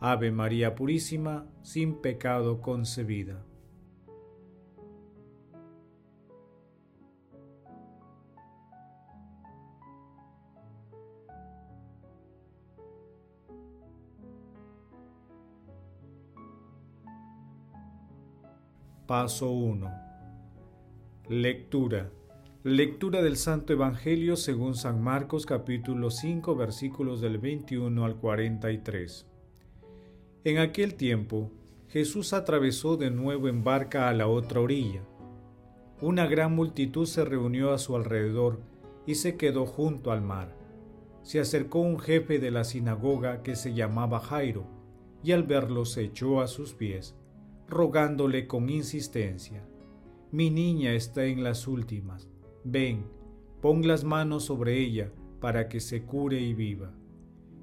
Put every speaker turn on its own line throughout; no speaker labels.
Ave María Purísima, sin pecado concebida. Paso 1. Lectura. Lectura del Santo Evangelio según San Marcos capítulo 5 versículos del 21 al 43. En aquel tiempo, Jesús atravesó de nuevo en barca a la otra orilla. Una gran multitud se reunió a su alrededor y se quedó junto al mar. Se acercó un jefe de la sinagoga que se llamaba Jairo, y al verlo se echó a sus pies, rogándole con insistencia, Mi niña está en las últimas, ven, pon las manos sobre ella para que se cure y viva.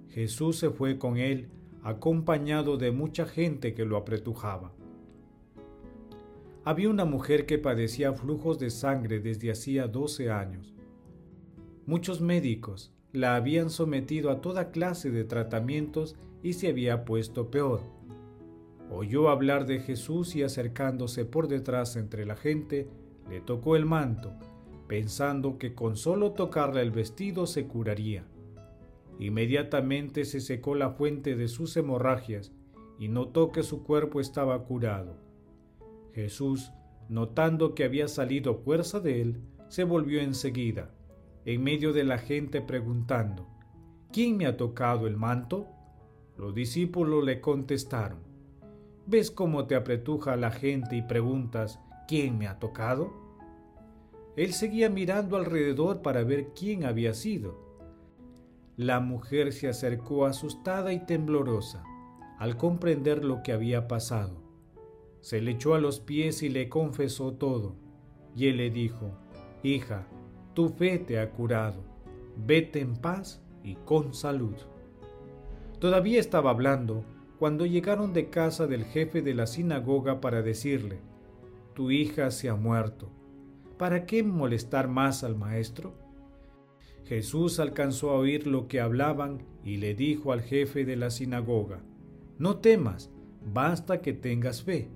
Jesús se fue con él acompañado de mucha gente que lo apretujaba. Había una mujer que padecía flujos de sangre desde hacía 12 años. Muchos médicos la habían sometido a toda clase de tratamientos y se había puesto peor. Oyó hablar de Jesús y acercándose por detrás entre la gente, le tocó el manto, pensando que con solo tocarle el vestido se curaría. Inmediatamente se secó la fuente de sus hemorragias y notó que su cuerpo estaba curado. Jesús, notando que había salido fuerza de él, se volvió enseguida, en medio de la gente preguntando, ¿quién me ha tocado el manto? Los discípulos le contestaron, ¿ves cómo te apretuja la gente y preguntas, ¿quién me ha tocado? Él seguía mirando alrededor para ver quién había sido la mujer se acercó asustada y temblorosa al comprender lo que había pasado. Se le echó a los pies y le confesó todo. Y él le dijo, Hija, tu fe te ha curado. Vete en paz y con salud. Todavía estaba hablando cuando llegaron de casa del jefe de la sinagoga para decirle, Tu hija se ha muerto. ¿Para qué molestar más al maestro? Jesús alcanzó a oír lo que hablaban y le dijo al jefe de la sinagoga, No temas, basta que tengas fe.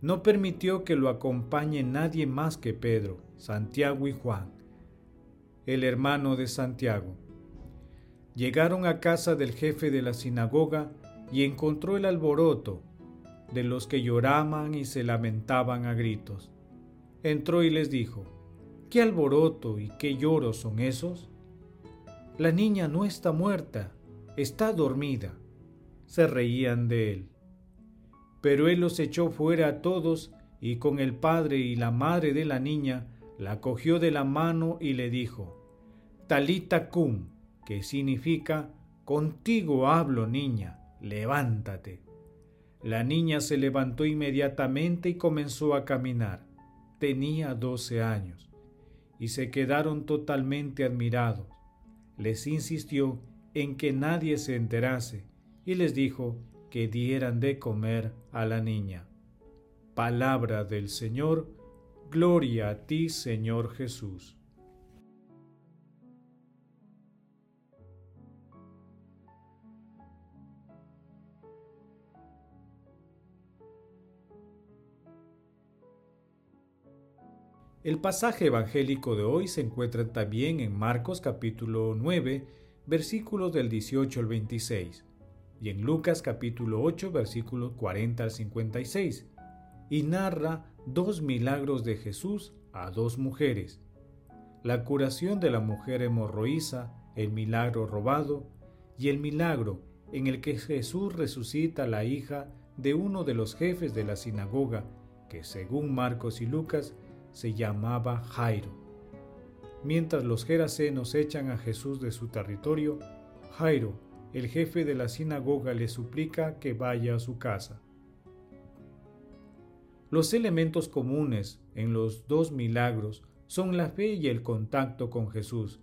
No permitió que lo acompañe nadie más que Pedro, Santiago y Juan, el hermano de Santiago. Llegaron a casa del jefe de la sinagoga y encontró el alboroto de los que lloraban y se lamentaban a gritos. Entró y les dijo, ¿Qué alboroto y qué lloros son esos? La niña no está muerta, está dormida. Se reían de él. Pero él los echó fuera a todos y con el padre y la madre de la niña la cogió de la mano y le dijo, Talita cum, que significa, contigo hablo niña, levántate. La niña se levantó inmediatamente y comenzó a caminar. Tenía doce años y se quedaron totalmente admirados. Les insistió en que nadie se enterase y les dijo que dieran de comer a la niña. Palabra del Señor, gloria a ti Señor Jesús. El pasaje evangélico de hoy se encuentra también en Marcos capítulo 9, versículos del 18 al 26, y en Lucas capítulo 8, versículos 40 al 56, y narra dos milagros de Jesús a dos mujeres, la curación de la mujer hemorroísa, el milagro robado, y el milagro en el que Jesús resucita a la hija de uno de los jefes de la sinagoga, que según Marcos y Lucas se llamaba Jairo. Mientras los gerasenos echan a Jesús de su territorio, Jairo, el jefe de la sinagoga le suplica que vaya a su casa. Los elementos comunes en los dos milagros son la fe y el contacto con Jesús,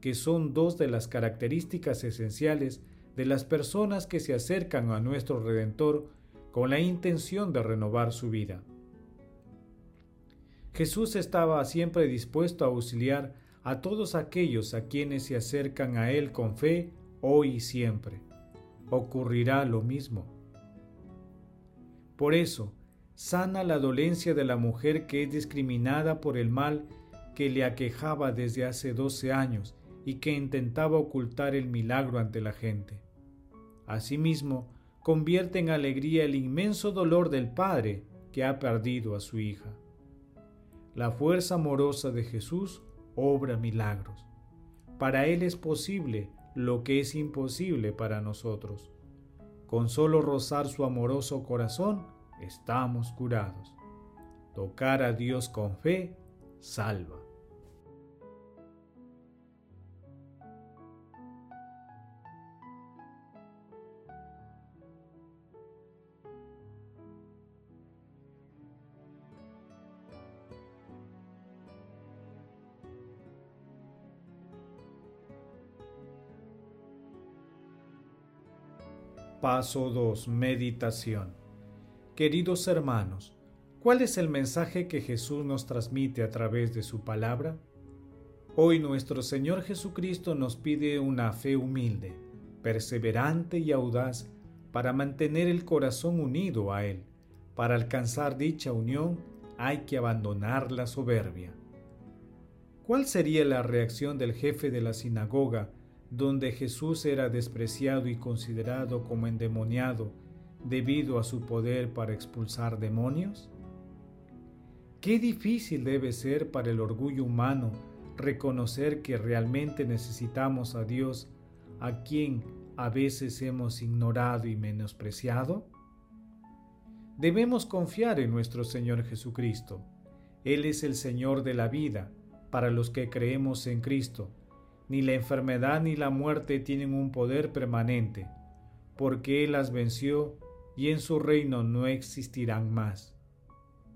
que son dos de las características esenciales de las personas que se acercan a nuestro Redentor con la intención de renovar su vida. Jesús estaba siempre dispuesto a auxiliar a todos aquellos a quienes se acercan a Él con fe hoy y siempre. Ocurrirá lo mismo. Por eso, sana la dolencia de la mujer que es discriminada por el mal que le aquejaba desde hace doce años y que intentaba ocultar el milagro ante la gente. Asimismo, convierte en alegría el inmenso dolor del padre que ha perdido a su hija. La fuerza amorosa de Jesús obra milagros. Para Él es posible lo que es imposible para nosotros. Con solo rozar su amoroso corazón, estamos curados. Tocar a Dios con fe salva. Paso 2. Meditación. Queridos hermanos, ¿cuál es el mensaje que Jesús nos transmite a través de su palabra? Hoy nuestro Señor Jesucristo nos pide una fe humilde, perseverante y audaz para mantener el corazón unido a Él. Para alcanzar dicha unión hay que abandonar la soberbia. ¿Cuál sería la reacción del jefe de la sinagoga donde Jesús era despreciado y considerado como endemoniado debido a su poder para expulsar demonios? Qué difícil debe ser para el orgullo humano reconocer que realmente necesitamos a Dios, a quien a veces hemos ignorado y menospreciado. Debemos confiar en nuestro Señor Jesucristo. Él es el Señor de la vida para los que creemos en Cristo ni la enfermedad ni la muerte tienen un poder permanente, porque Él las venció y en su reino no existirán más.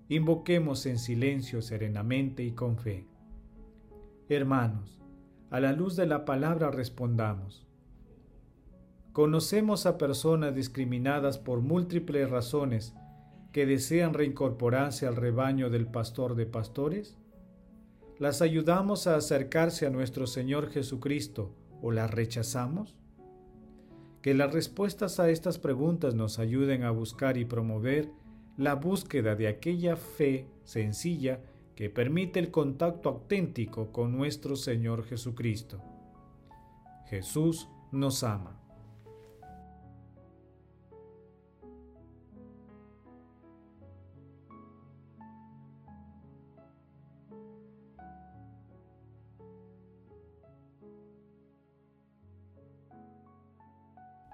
Invoquemos en silencio serenamente y con fe. Hermanos, a la luz de la palabra respondamos. Conocemos a personas discriminadas por múltiples razones que desean reincorporarse al rebaño del pastor de pastores? ¿Las ayudamos a acercarse a nuestro Señor Jesucristo o las rechazamos? Que las respuestas a estas preguntas nos ayuden a buscar y promover la búsqueda de aquella fe sencilla que permite el contacto auténtico con nuestro Señor Jesucristo. Jesús nos ama.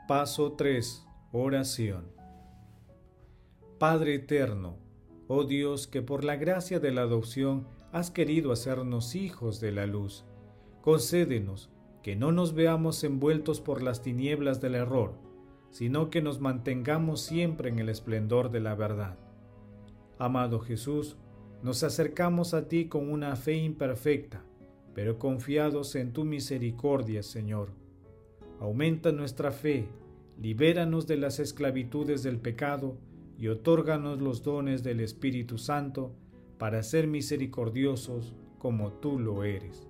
Paso 3. Oración. Padre eterno, oh Dios que por la gracia de la adopción has querido hacernos hijos de la luz, concédenos que no nos veamos envueltos por las tinieblas del error, sino que nos mantengamos siempre en el esplendor de la verdad. Amado Jesús, nos acercamos a ti con una fe imperfecta, pero confiados en tu misericordia, Señor aumenta nuestra fe, libéranos de las esclavitudes del pecado y otórganos los dones del Espíritu Santo para ser misericordiosos como tú lo eres.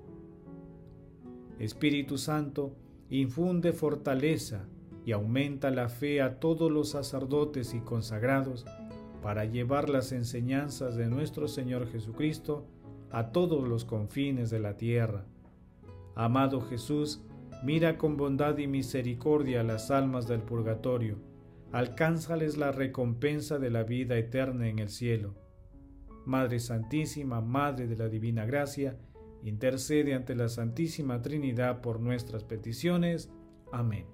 Espíritu Santo, infunde fortaleza y aumenta la fe a todos los sacerdotes y consagrados para llevar las enseñanzas de nuestro Señor Jesucristo a todos los confines de la tierra. Amado Jesús, Mira con bondad y misericordia las almas del purgatorio, alcánzales la recompensa de la vida eterna en el cielo. Madre Santísima, Madre de la Divina Gracia, intercede ante la Santísima Trinidad por nuestras peticiones. Amén.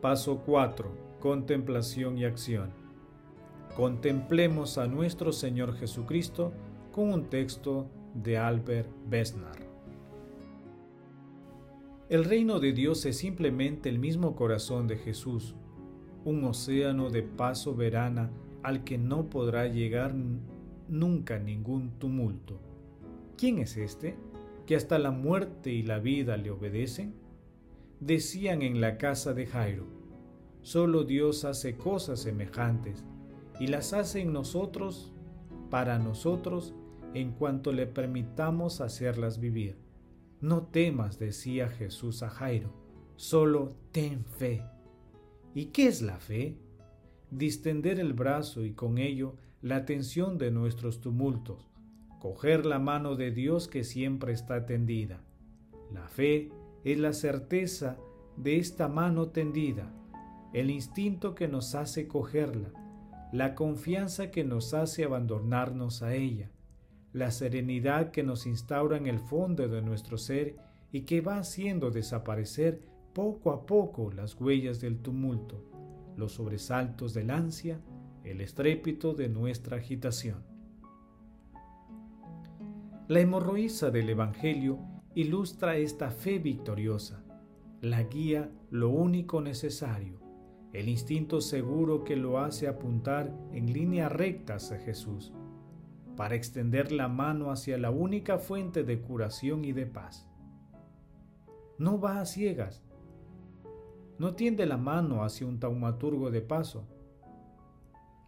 Paso 4. Contemplación y acción. Contemplemos a nuestro Señor Jesucristo con un texto de Albert Besnar. El reino de Dios es simplemente el mismo corazón de Jesús, un océano de paz soberana al que no podrá llegar nunca ningún tumulto. ¿Quién es este? Que hasta la muerte y la vida le obedecen. Decían en la casa de Jairo, solo Dios hace cosas semejantes y las hace en nosotros, para nosotros, en cuanto le permitamos hacerlas vivir. No temas, decía Jesús a Jairo, solo ten fe. ¿Y qué es la fe? Distender el brazo y con ello la atención de nuestros tumultos, coger la mano de Dios que siempre está tendida. La fe es la certeza de esta mano tendida, el instinto que nos hace cogerla, la confianza que nos hace abandonarnos a ella, la serenidad que nos instaura en el fondo de nuestro ser y que va haciendo desaparecer poco a poco las huellas del tumulto, los sobresaltos del ansia, el estrépito de nuestra agitación. La hemorroísa del Evangelio ilustra esta fe victoriosa, la guía lo único necesario, el instinto seguro que lo hace apuntar en línea recta hacia Jesús, para extender la mano hacia la única fuente de curación y de paz. No va a ciegas, no tiende la mano hacia un taumaturgo de paso.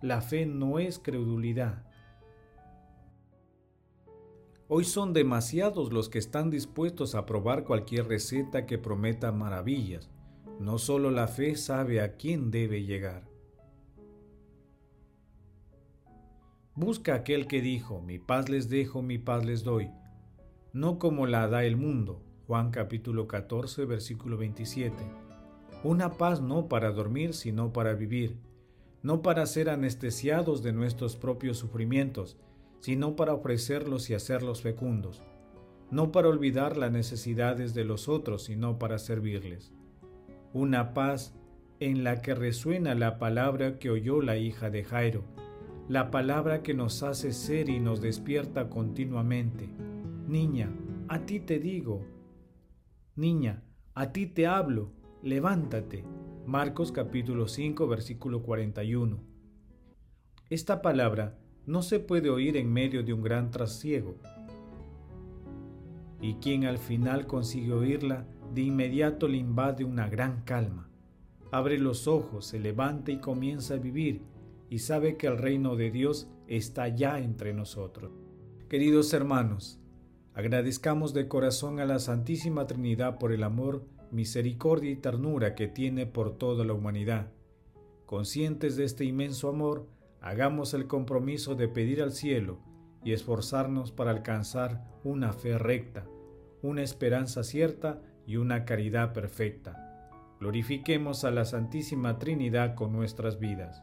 La fe no es credulidad. Hoy son demasiados los que están dispuestos a probar cualquier receta que prometa maravillas. No solo la fe sabe a quién debe llegar. Busca aquel que dijo, mi paz les dejo, mi paz les doy, no como la da el mundo. Juan capítulo 14, versículo 27 una paz no para dormir, sino para vivir, no para ser anestesiados de nuestros propios sufrimientos, sino para ofrecerlos y hacerlos fecundos, no para olvidar las necesidades de los otros, sino para servirles. Una paz en la que resuena la palabra que oyó la hija de Jairo, la palabra que nos hace ser y nos despierta continuamente. Niña, a ti te digo. Niña, a ti te hablo levántate. Marcos capítulo 5 versículo 41. Esta palabra no se puede oír en medio de un gran trasiego. Y quien al final consigue oírla, de inmediato le invade una gran calma. Abre los ojos, se levanta y comienza a vivir, y sabe que el reino de Dios está ya entre nosotros. Queridos hermanos, agradezcamos de corazón a la Santísima Trinidad por el amor misericordia y ternura que tiene por toda la humanidad. Conscientes de este inmenso amor, hagamos el compromiso de pedir al cielo y esforzarnos para alcanzar una fe recta, una esperanza cierta y una caridad perfecta. Glorifiquemos a la Santísima Trinidad con nuestras vidas.